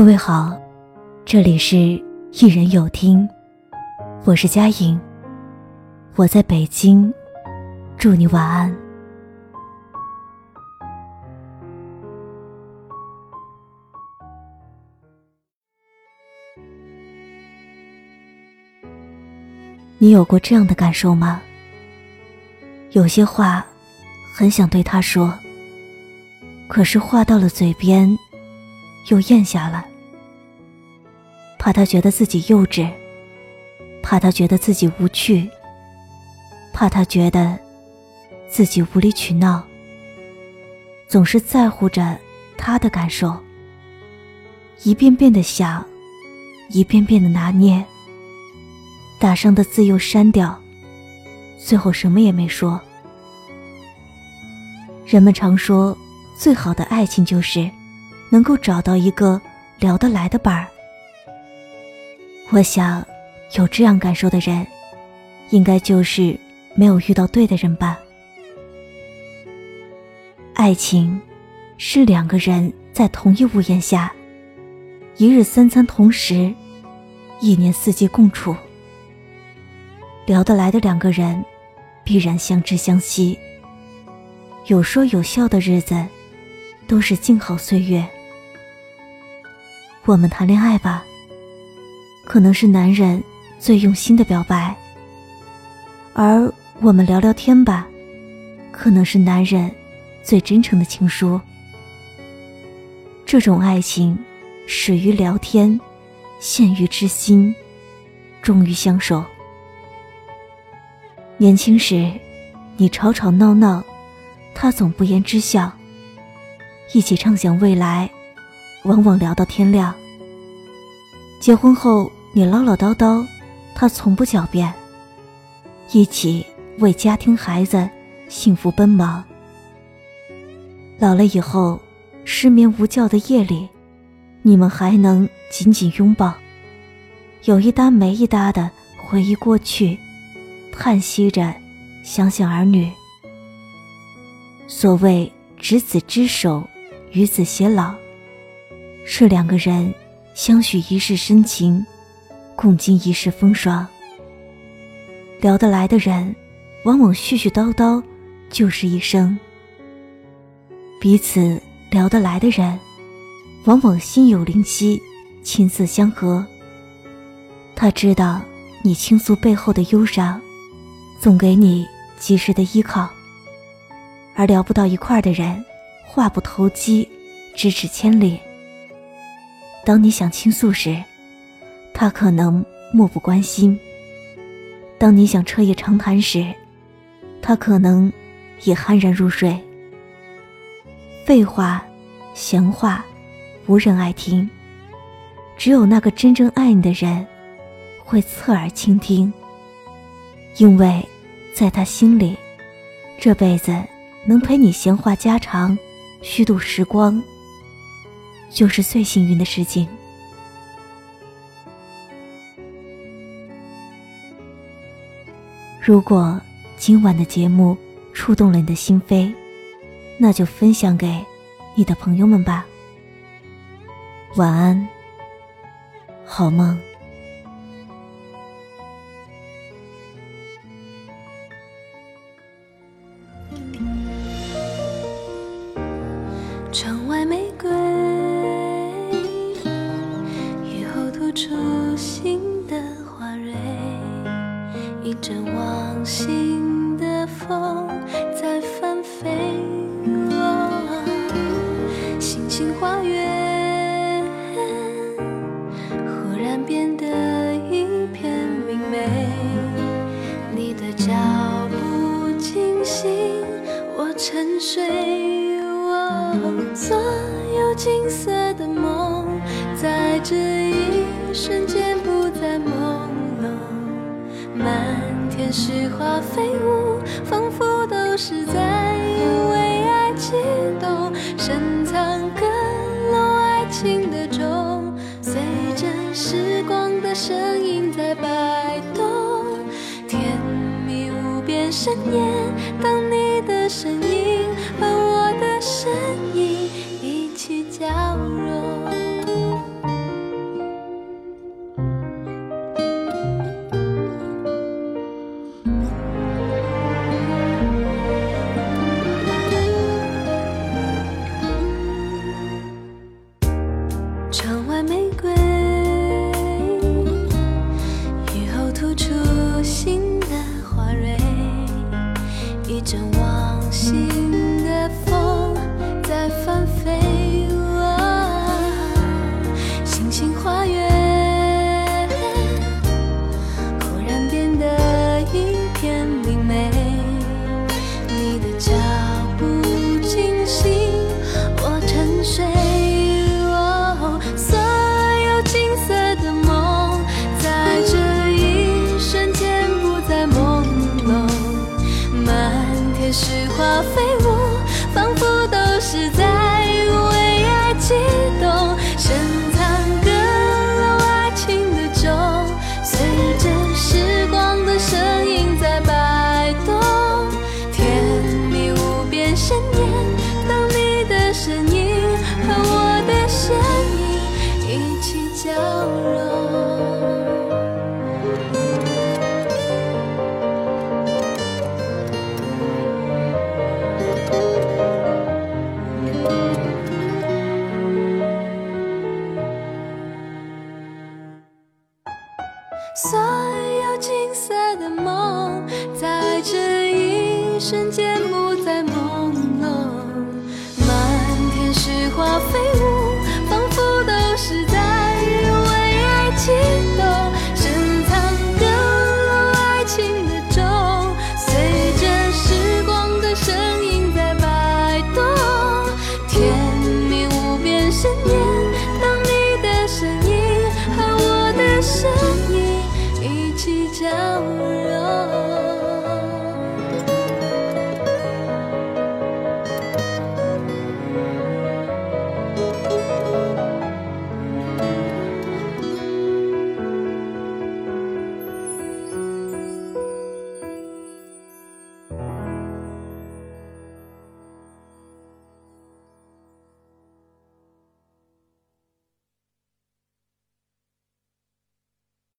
各位好，这里是一人有听，我是佳颖，我在北京，祝你晚安。你有过这样的感受吗？有些话很想对他说，可是话到了嘴边。又咽下了，怕他觉得自己幼稚，怕他觉得自己无趣，怕他觉得自己无理取闹，总是在乎着他的感受，一遍遍的想，一遍遍的拿捏，打上的字又删掉，最后什么也没说。人们常说，最好的爱情就是。能够找到一个聊得来的伴儿，我想有这样感受的人，应该就是没有遇到对的人吧。爱情是两个人在同一屋檐下，一日三餐同食，一年四季共处。聊得来的两个人，必然相知相惜，有说有笑的日子，都是静好岁月。我们谈恋爱吧，可能是男人最用心的表白；而我们聊聊天吧，可能是男人最真诚的情书。这种爱情，始于聊天，陷于知心，终于相守。年轻时，你吵吵闹闹，他总不言知晓，一起畅想未来。往往聊到天亮。结婚后，你唠唠叨叨，他从不狡辩。一起为家庭孩子幸福奔忙。老了以后，失眠无觉的夜里，你们还能紧紧拥抱，有一搭没一搭的回忆过去，叹息着想想儿女。所谓执子之手，与子偕老。是两个人相许一世深情，共经一世风霜。聊得来的人，往往絮絮叨叨就是一生；彼此聊得来的人，往往心有灵犀，琴瑟相合。他知道你倾诉背后的忧伤，总给你及时的依靠；而聊不到一块的人，话不投机，咫尺千里。当你想倾诉时，他可能漠不关心；当你想彻夜长谈时，他可能也酣然入睡。废话、闲话，无人爱听。只有那个真正爱你的人，会侧耳倾听，因为在他心里，这辈子能陪你闲话家常、虚度时光。就是最幸运的事情。如果今晚的节目触动了你的心扉，那就分享给你的朋友们吧。晚安，好梦。所有金色的梦在这一。瞬间不再朦胧，满天雪花飞舞，仿佛都是在为爱激动，深藏阁楼爱情的钟，随着时光的声音在摆动，甜蜜无边深夜，当你的身影心。雪花飞舞，仿佛都是在为爱激动。深藏的了爱情的钟，随着时光的声音在摆动。甜蜜无边深渊，等你的身影和我的身影一起交融。瞬间不再朦胧，满天雪花飞舞，仿佛都是在为爱情动，深藏的落爱情的钟，随着时光的声音在摆动，甜蜜无边，深夜，当你的声音和我的声音一起交融。